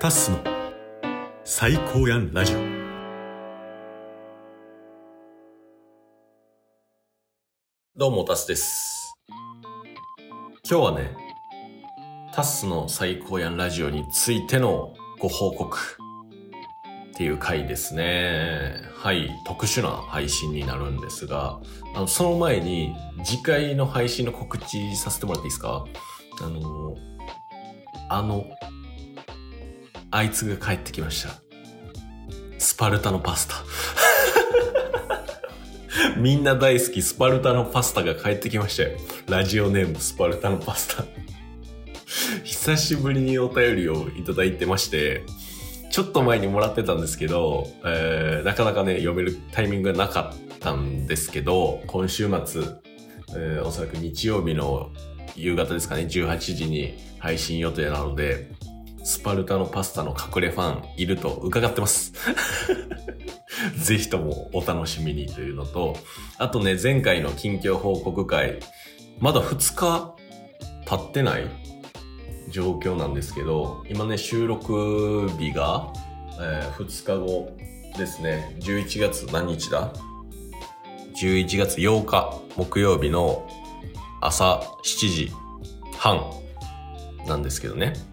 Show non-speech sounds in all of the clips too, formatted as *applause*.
タッスの最高やんラジオ。どうもタスです。今日はねタスの最高やんラジオについてのご報告。っていう回ですね。はい特殊な配信になるんですがあのその前に次回の配信の告知させてもらっていいですか？あのあのあいつが帰ってきました。スパルタのパスタ。*laughs* みんな大好きスパルタのパスタが帰ってきましたよ。ラジオネームスパルタのパスタ。久しぶりにお便りをいただいてまして、ちょっと前にもらってたんですけど、えーなかなかね、読めるタイミングがなかったんですけど、今週末、えーおそらく日曜日の夕方ですかね、18時に配信予定なので、スパルタのパスタの隠れファンいると伺ってます。*laughs* ぜひともお楽しみにというのと、あとね、前回の近況報告会、まだ2日経ってない状況なんですけど、今ね、収録日が、え2日後ですね、11月何日だ ?11 月8日木曜日の朝7時半なんですけどね。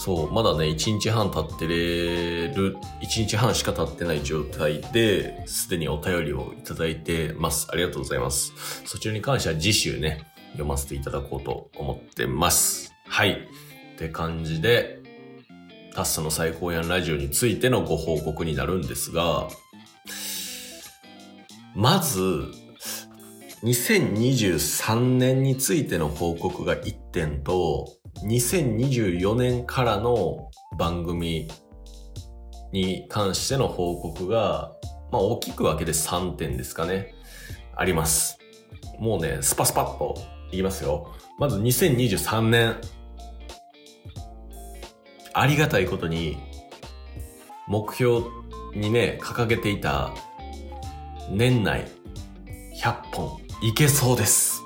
そう、まだね、1日半経ってれる、1日半しか経ってない状態で、すでにお便りをいただいてます。ありがとうございます。そちらに関しては次週ね、読ませていただこうと思ってます。はい。って感じで、タッスの最高やんラジオについてのご報告になるんですが、まず、2023年についての報告が1点と、2024年からの番組に関しての報告が、まあ大きく分けて3点ですかね。あります。もうね、スパスパッと言いますよ。まず2023年。ありがたいことに、目標にね、掲げていた年内100本いけそうです。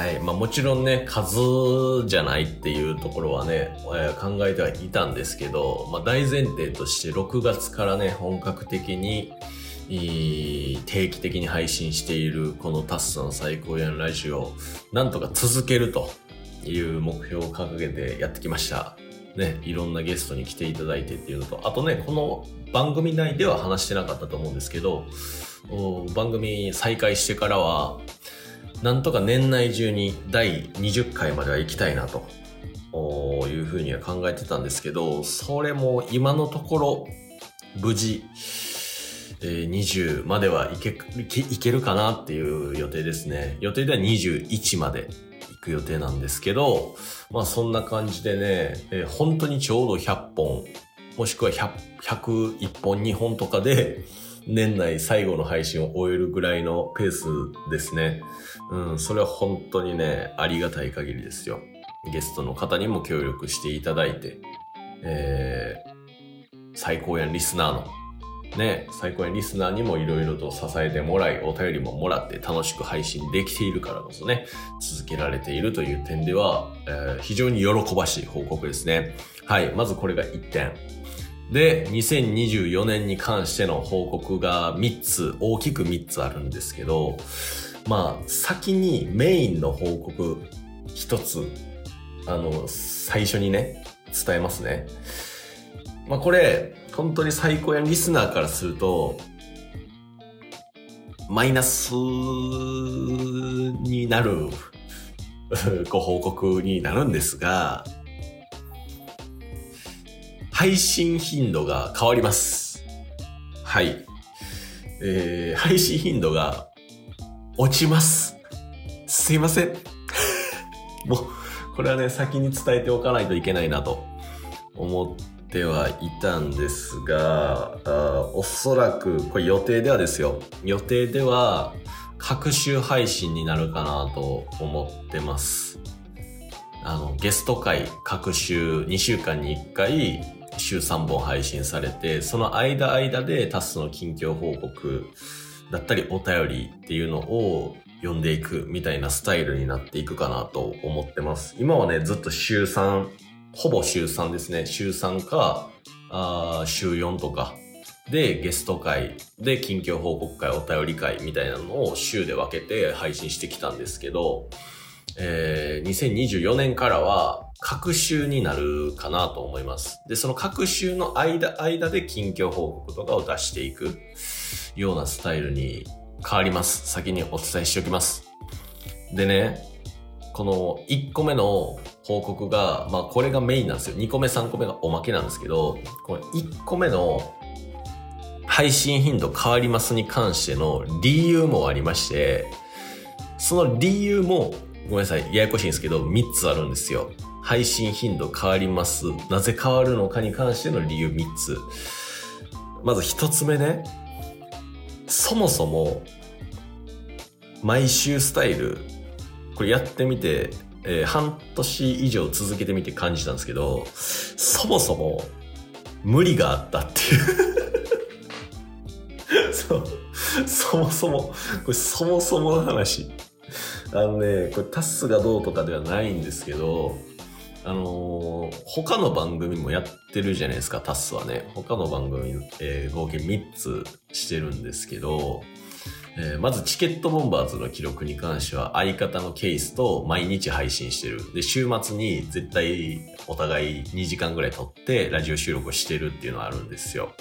はい。まあもちろんね、数じゃないっていうところはね、えー考えてはいたんですけど、まあ大前提として6月からね、本格的に、定期的に配信しているこのタッスの最高やんラジオをなんとか続けるという目標を掲げてやってきました。ね、いろんなゲストに来ていただいてっていうのと、あとね、この番組内では話してなかったと思うんですけど、番組再開してからは、なんとか年内中に第20回までは行きたいなというふうには考えてたんですけど、それも今のところ無事、えー20まではいけいけいけるかなっていう予定ですね。予定では21まで行く予定なんですけど、まあそんな感じでね、えー本当にちょうど100本、もしくは100 101本2本とかで、年内最後の配信を終えるぐらいのペースですね。うん、それは本当にね、ありがたい限りですよ。ゲストの方にも協力していただいて、えー、最高やリスナーの、ね、最高やリスナーにもいろいろと支えてもらい、お便りももらって楽しく配信できているからこそね、続けられているという点では、えー非常に喜ばしい報告ですね。はい、まずこれが1点。で、2024年に関しての報告が3つ、大きく3つあるんですけど、まあ、先にメインの報告1つ、あの、最初にね、伝えますね。まあこれ、本当に最高やリスナーからすると、マイナスになる *laughs* ご報告になるんですが、配信頻度が変わります。はい。えー、配信頻度が落ちます。すいません。*laughs* もう、これはね、先に伝えておかないといけないなと思ってはいたんですが、あおそらく、これ予定ではですよ。予定では、各週配信になるかなと思ってます。あの、ゲスト会各週2週間に1回週3本配信されて、その間間でタスの近況報告だったりお便りっていうのを読んでいくみたいなスタイルになっていくかなと思ってます。今はね、ずっと週3、ほぼ週3ですね。週3か、あ週4とかでゲスト会で近況報告会、お便り会みたいなのを週で分けて配信してきたんですけど、えー、2024年からは各週になるかなと思います。で、その各週の間、間で近況報告とかを出していくようなスタイルに変わります。先にお伝えしておきます。でね、この1個目の報告が、まあこれがメインなんですよ。2個目、3個目がおまけなんですけど、この1個目の配信頻度変わりますに関しての理由もありまして、その理由も、ごめんなさい、ややこしいんですけど、3つあるんですよ。配信頻度変わります。なぜ変わるのかに関しての理由3つ。まず1つ目ね、そもそも、毎週スタイル、これやってみて、えー半年以上続けてみて感じたんですけど、そもそも無理があったっていう。*laughs* そう。そもそも、これそもそもの話。あのね、これタスがどうとかではないんですけど、あのー他の番組もやってるじゃないですか、タスはね。他の番組、えー合計3つしてるんですけど、えーまずチケットボンバーズの記録に関しては相方のケースと毎日配信してる。で、週末に絶対お互い2時間ぐらい撮ってラジオ収録をしてるっていうのはあるんですよ。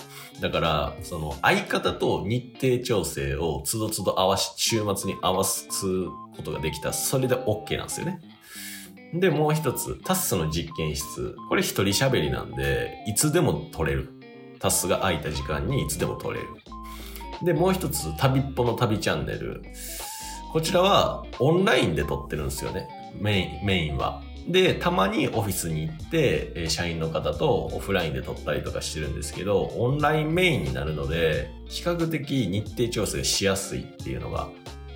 だから、その相方と日程調整をつどつど合わし、週末に合わすことができたそれで OK なんですよね。で、もう一つ、タスの実験室。これ一人喋りなんで、いつでも撮れる。タスが空いた時間にいつでも撮れる。で、もう一つ、旅っぽの旅チャンネル。こちらはオンラインで撮ってるんですよね。メイン、メインは。で、たまにオフィスに行って、社員の方とオフラインで撮ったりとかしてるんですけど、オンラインメインになるので、比較的日程調整しやすいっていうのが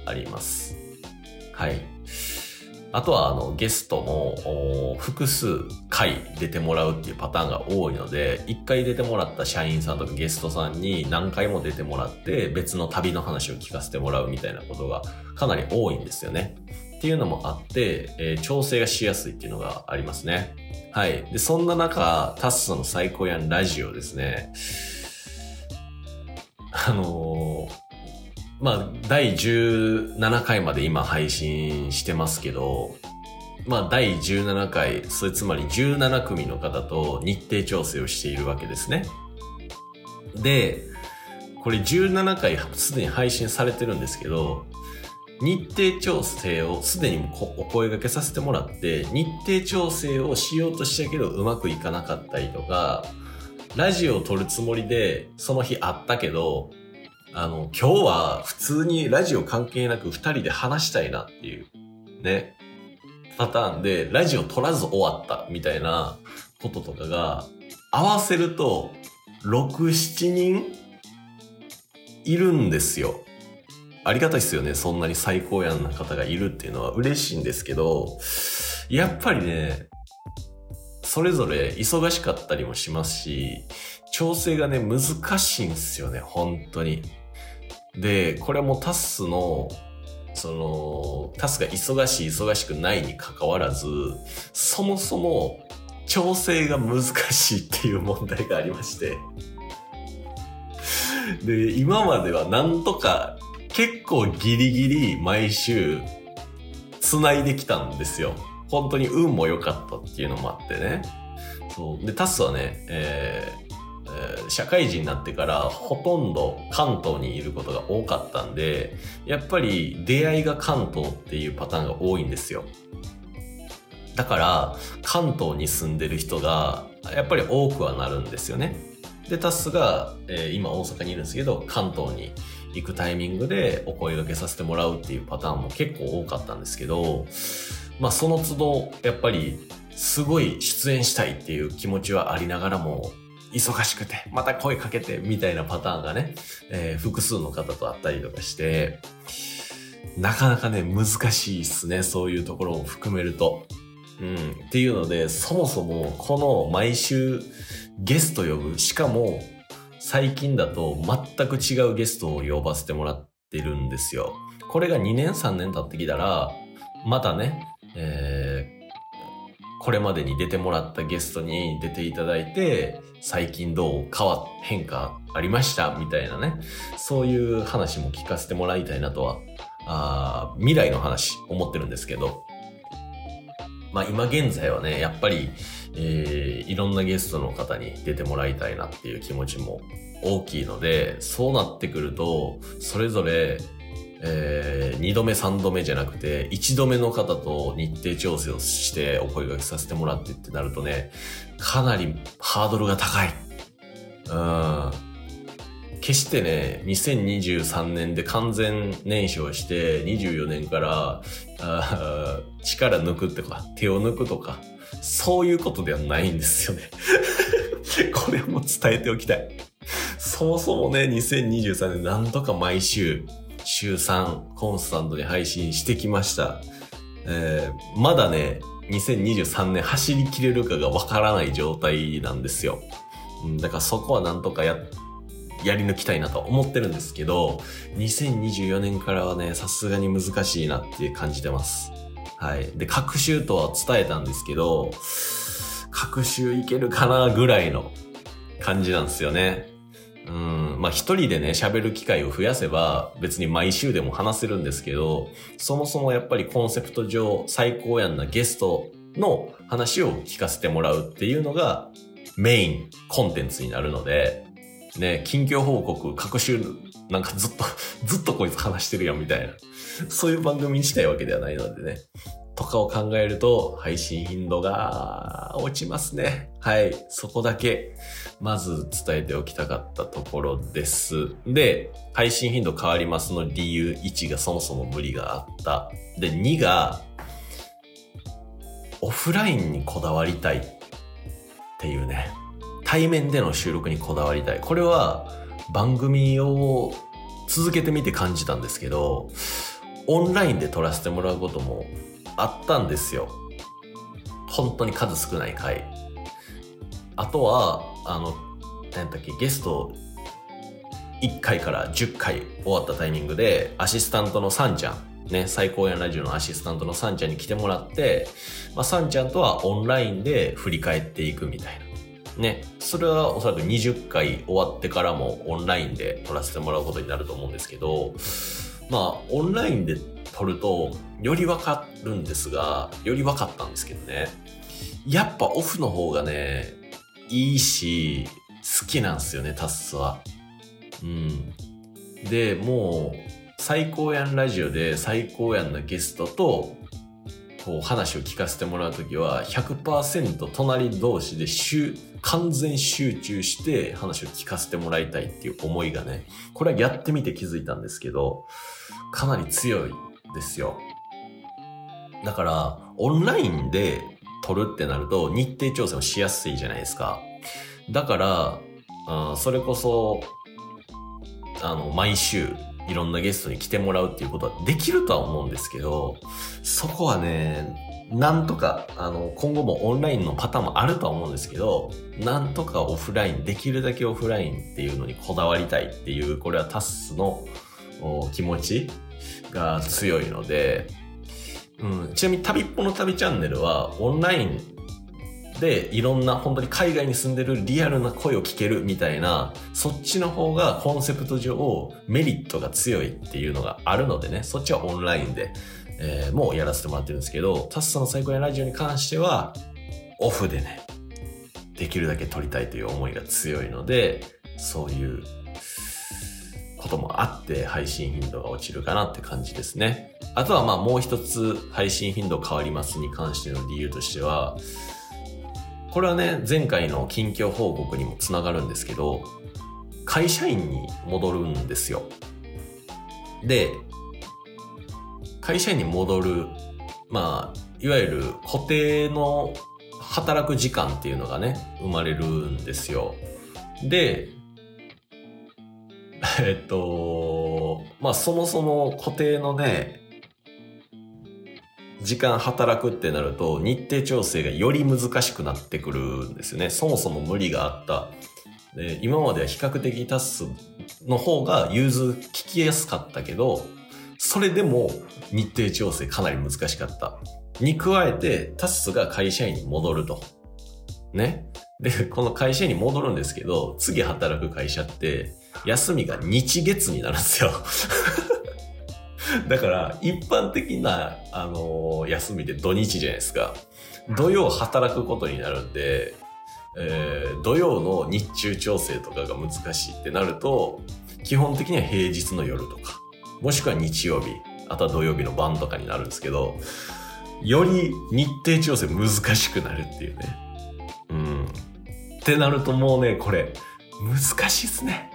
あります。はい。あとは、あの、ゲストも、複数回出てもらうっていうパターンが多いので、一回出てもらった社員さんとかゲストさんに何回も出てもらって、別の旅の話を聞かせてもらうみたいなことがかなり多いんですよね。っていうのもあって、えー調整がしやすいっていうのがありますね。はい。で、そんな中、タッソの最高やんラジオですね。あのーまあ、第17回まで今配信してますけど、まあ、第17回、それつまり17組の方と日程調整をしているわけですね。で、これ17回すでに配信されてるんですけど、日程調整をすでにお声掛けさせてもらって、日程調整をしようとしたけどうまくいかなかったりとか、ラジオを撮るつもりでその日あったけど、あの、今日は普通にラジオ関係なく二人で話したいなっていう、ね、パターンでラジオ撮らず終わったみたいなこととかが合わせると6、7人いるんですよ。ありがたいですよね。そんなに最高やんな方がいるっていうのは嬉しいんですけど、やっぱりね、それぞれ忙しかったりもしますし、調整がね、難しいんですよね、本当に。で、これもタスの、その、タスが忙しい、忙しくないに関わらず、そもそも調整が難しいっていう問題がありまして。で、今まではなんとか結構ギリギリ毎週繋いできたんですよ。本当に運も良かったっていうのもあってね。そう。で、タスはね、えーー社会人になってからほとんど関東にいることが多かったんで、やっぱり出会いが関東っていうパターンが多いんですよ。だから、関東に住んでる人がやっぱり多くはなるんですよね。で、タスが、えー今大阪にいるんですけど、関東に行くタイミングでお声掛けさせてもらうっていうパターンも結構多かったんですけど、まあその都度、やっぱりすごい出演したいっていう気持ちはありながらも、忙しくて、また声かけて、みたいなパターンがね、えー複数の方とあったりとかして、なかなかね、難しいっすね、そういうところを含めると。うん。っていうので、そもそも、この毎週ゲスト呼ぶ、しかも、最近だと全く違うゲストを呼ばせてもらってるんですよ。これが2年3年経ってきたら、またね、えこれまでに出てもらったゲストに出ていただいて、最近どう変わ、変化ありましたみたいなね。そういう話も聞かせてもらいたいなとは、あ未来の話思ってるんですけど。まあ今現在はね、やっぱり、えー、いろんなゲストの方に出てもらいたいなっていう気持ちも大きいので、そうなってくると、それぞれえー、2度目3度目じゃなくて1度目の方と日程調整をしてお声掛けさせてもらってってなるとねかなりハードルが高い。うん。決してね2023年で完全燃焼して24年からあ力抜くとか手を抜くとかそういうことではないんですよね。*laughs* これも伝えておきたい。そもそもね2023年なんとか毎週週3コンスタントに配信してきました。えー、まだね、2023年走りきれるかがわからない状態なんですよ。うん、だからそこはなんとかや、やり抜きたいなと思ってるんですけど、2024年からはね、さすがに難しいなって感じてます。はい。で、各週とは伝えたんですけど、各週いけるかなぐらいの感じなんですよね。うん、まあ一人でね、喋る機会を増やせば別に毎週でも話せるんですけど、そもそもやっぱりコンセプト上最高やんなゲストの話を聞かせてもらうっていうのがメインコンテンツになるので、ね、近況報告、各週なんかずっと、*laughs* ずっとこいつ話してるやんみたいな、そういう番組にしたいわけではないのでね、とかを考えると配信頻度が落ちますね。はい。そこだけ、まず伝えておきたかったところです。で、配信頻度変わりますの理由1がそもそも無理があった。で、2が、オフラインにこだわりたいっていうね。対面での収録にこだわりたい。これは番組を続けてみて感じたんですけど、オンラインで撮らせてもらうこともあったんですよ。本当に数少ない回。あとは、あの、何だっけ、ゲスト1回から10回終わったタイミングで、アシスタントのサンちゃん、ね、最高やラジオのアシスタントのサンちゃんに来てもらって、まあ、サンちゃんとはオンラインで振り返っていくみたいな。ね、それはおそらく20回終わってからもオンラインで撮らせてもらうことになると思うんですけど、まあ、オンラインで撮ると、よりわかるんですが、より分かったんですけどね。やっぱオフの方がね、いいし、好きなんですよね、タッスは。うん。で、もう、最高やんラジオで最高やんなゲストと、こう話を聞かせてもらうときは100%隣同士で完全集中して話を聞かせてもらいたいっていう思いがね、これはやってみて気づいたんですけど、かなり強いですよ。だから、オンラインで撮るってなると日程調整もしやすいじゃないですか。だから、あそれこそ、あの、毎週いろんなゲストに来てもらうっていうことはできるとは思うんですけど、そこはね、なんとか、あの、今後もオンラインのパターンもあるとは思うんですけど、なんとかオフライン、できるだけオフラインっていうのにこだわりたいっていう、これはタスの気持ちが強いので、うん、ちなみに旅っぽの旅チャンネルはオンラインでいろんな本当に海外に住んでるリアルな声を聞けるみたいなそっちの方がコンセプト上メリットが強いっていうのがあるのでねそっちはオンラインで、えー、もうやらせてもらってるんですけどタッサの最高やラジオに関してはオフでねできるだけ撮りたいという思いが強いのでそういうこともあって配信頻度が落ちるかなって感じですね。あとはまあもう一つ配信頻度変わりますに関しての理由としては、これはね、前回の近況報告にもつながるんですけど、会社員に戻るんですよ。で、会社員に戻る、まあ、いわゆる固定の働く時間っていうのがね、生まれるんですよ。で、*laughs* えっと、まあそもそも固定のね、時間働くってなると日程調整がより難しくなってくるんですよね。そもそも無理があった。で今までは比較的タスの方が融通聞きやすかったけど、それでも日程調整かなり難しかった。に加えて、タスが会社員に戻ると。ね。で、この会社に戻るんですけど、次働く会社って、休みが日月になるんですよ。だから、一般的な、あのー休みで土日じゃないですか。土曜働くことになるんで、えー土曜の日中調整とかが難しいってなると、基本的には平日の夜とか、もしくは日曜日、あとは土曜日の晩とかになるんですけど、より日程調整難しくなるっていうね。うん。ってなるともうね、これ、難しいっすね。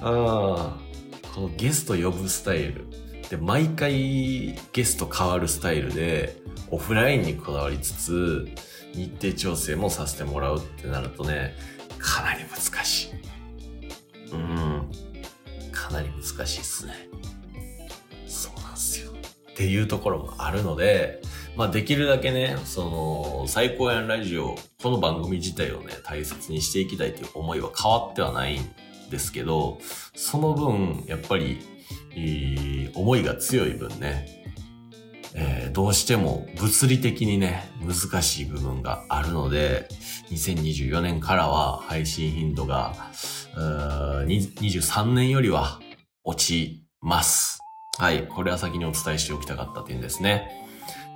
ああ。このゲスト呼ぶスタイル。で、毎回ゲスト変わるスタイルで、オフラインにこだわりつつ、日程調整もさせてもらうってなるとね、かなり難しい。うん。かなり難しいっすね。そうなんですよ。っていうところもあるので、まあできるだけね、その、最高やんラジオ、この番組自体をね、大切にしていきたいという思いは変わってはないんですけど、その分、やっぱり、え思いが強い分ね、えーどうしても物理的にね、難しい部分があるので、2024年からは配信頻度が、23年よりは落ちます。はい。これは先にお伝えしておきたかった点ですね。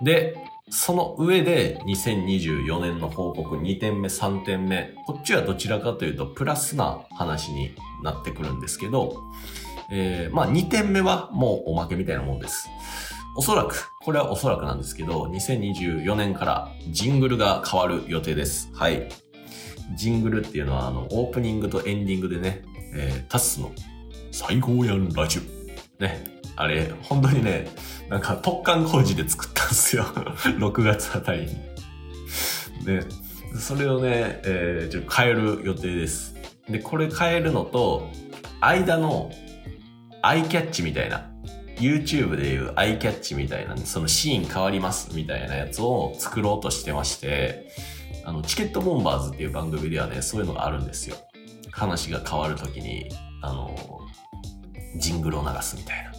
で、その上で2024年の報告2点目、3点目。こっちはどちらかというとプラスな話になってくるんですけど、えーまあ2点目はもうおまけみたいなもんです。おそらく、これはおそらくなんですけど、2024年からジングルが変わる予定です。はい。ジングルっていうのは、あの、オープニングとエンディングでね、えータスの最高やんラジオ。ね。あれ、本当にね、なんか突貫工事で作ったんですよ。*laughs* 6月あたりに。で、それをね、えーちょっと変える予定です。で、これ変えるのと、間のアイキャッチみたいな、YouTube でいうアイキャッチみたいな、そのシーン変わりますみたいなやつを作ろうとしてまして、あの、チケットボンバーズっていう番組ではね、そういうのがあるんですよ。話が変わるときに、あの、ジングルを流すみたいな。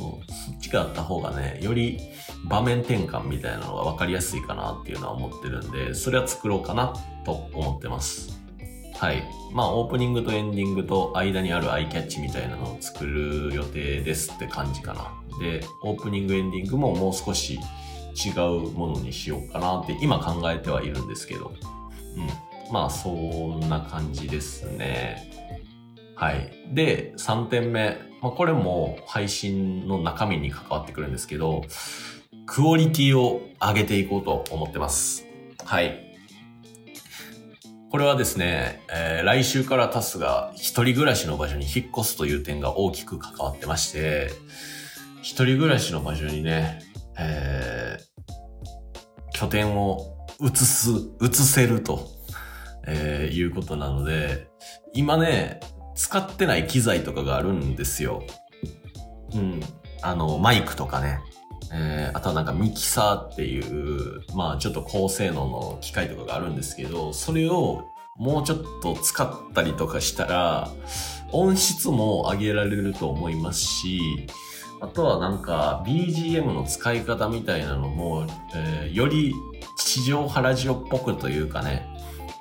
そう、そっちがあった方がね、より場面転換みたいなのが分かりやすいかなっていうのは思ってるんで、それは作ろうかなと思ってます。はい。まあ、オープニングとエンディングと間にあるアイキャッチみたいなのを作る予定ですって感じかな。で、オープニング、エンディングももう少し違うものにしようかなって今考えてはいるんですけど。うん。まあ、そんな感じですね。はい。で、3点目。まあ、これも配信の中身に関わってくるんですけど、クオリティを上げていこうと思ってます。はい。これはですね、えー来週からタスが一人暮らしの場所に引っ越すという点が大きく関わってまして、一人暮らしの場所にね、えー拠点を移す、移せると、えーいうことなので、今ね、使ってない機材とかがあるんですよ。うん。あの、マイクとかね。えーあとはなんかミキサーっていう、まあちょっと高性能の機械とかがあるんですけど、それをもうちょっと使ったりとかしたら、音質も上げられると思いますし、あとはなんか BGM の使い方みたいなのも、えーより地上波ラジオっぽくというかね、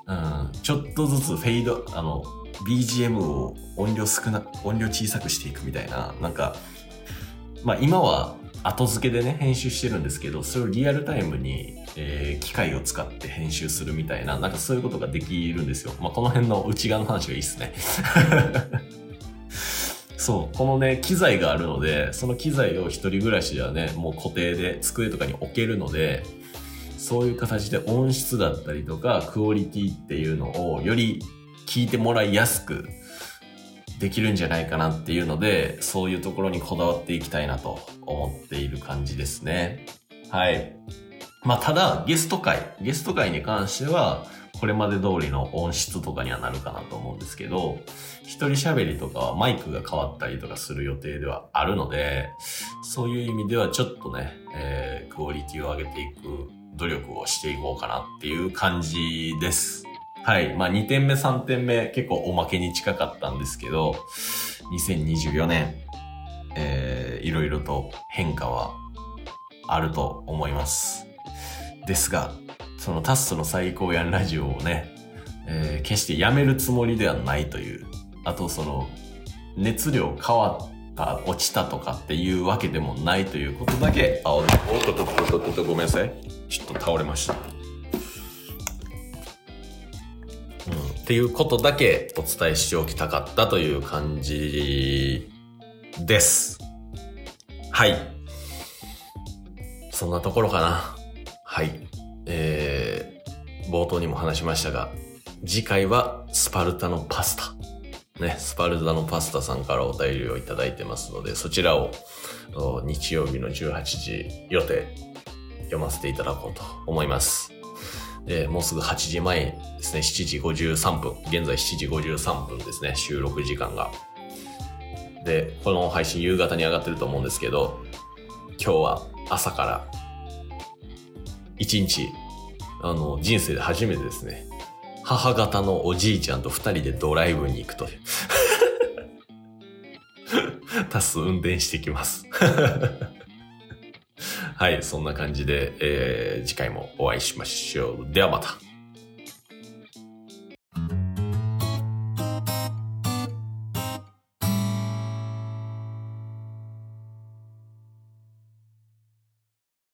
うん、ちょっとずつフェード、あの、BGM を音量少な、音量小さくしていくみたいな、なんか、まあ今は後付けでね、編集してるんですけど、それをリアルタイムに、えー機械を使って編集するみたいな、なんかそういうことができるんですよ。まあこの辺の内側の話がいいっすね。*laughs* そう、このね、機材があるので、その機材を一人暮らしではね、もう固定で机とかに置けるので、そういう形で音質だったりとか、クオリティっていうのをより聞いてもらいやすくできるんじゃないかなっていうので、そういうところにこだわっていきたいなと思っている感じですね。はい。まあ、ただ、ゲスト会、ゲスト会に関しては、これまで通りの音質とかにはなるかなと思うんですけど、一人喋りとかはマイクが変わったりとかする予定ではあるので、そういう意味ではちょっとね、えークオリティを上げていく努力をしていこうかなっていう感じです。はい。まあ2点目、3点目結構おまけに近かったんですけど、2024年、えー、いろいろと変化はあると思います。ですが、そのタスの最高やんラジオをね、えー決してやめるつもりではないという、あとその、熱量変わった、落ちたとかっていうわけでもないということだけ、あ、おっとっとっとっとっとっとごめんなさい。ちょっと倒れました。っていうことだけお伝えしておきたかったという感じです。はい。そんなところかな。はい。えー、冒頭にも話しましたが、次回はスパルタのパスタ。ね、スパルタのパスタさんからお便りをいただいてますので、そちらを日曜日の18時予定読ませていただこうと思います。えーもうすぐ8時前ですね、7時53分。現在7時53分ですね、収録時間が。で、この配信夕方に上がってると思うんですけど、今日は朝から一日、あの、人生で初めてですね、母方のおじいちゃんと二人でドライブに行くという。*laughs* タス運転してきます。はい、そんな感じで、えー次回もお会いしましょう。ではまた。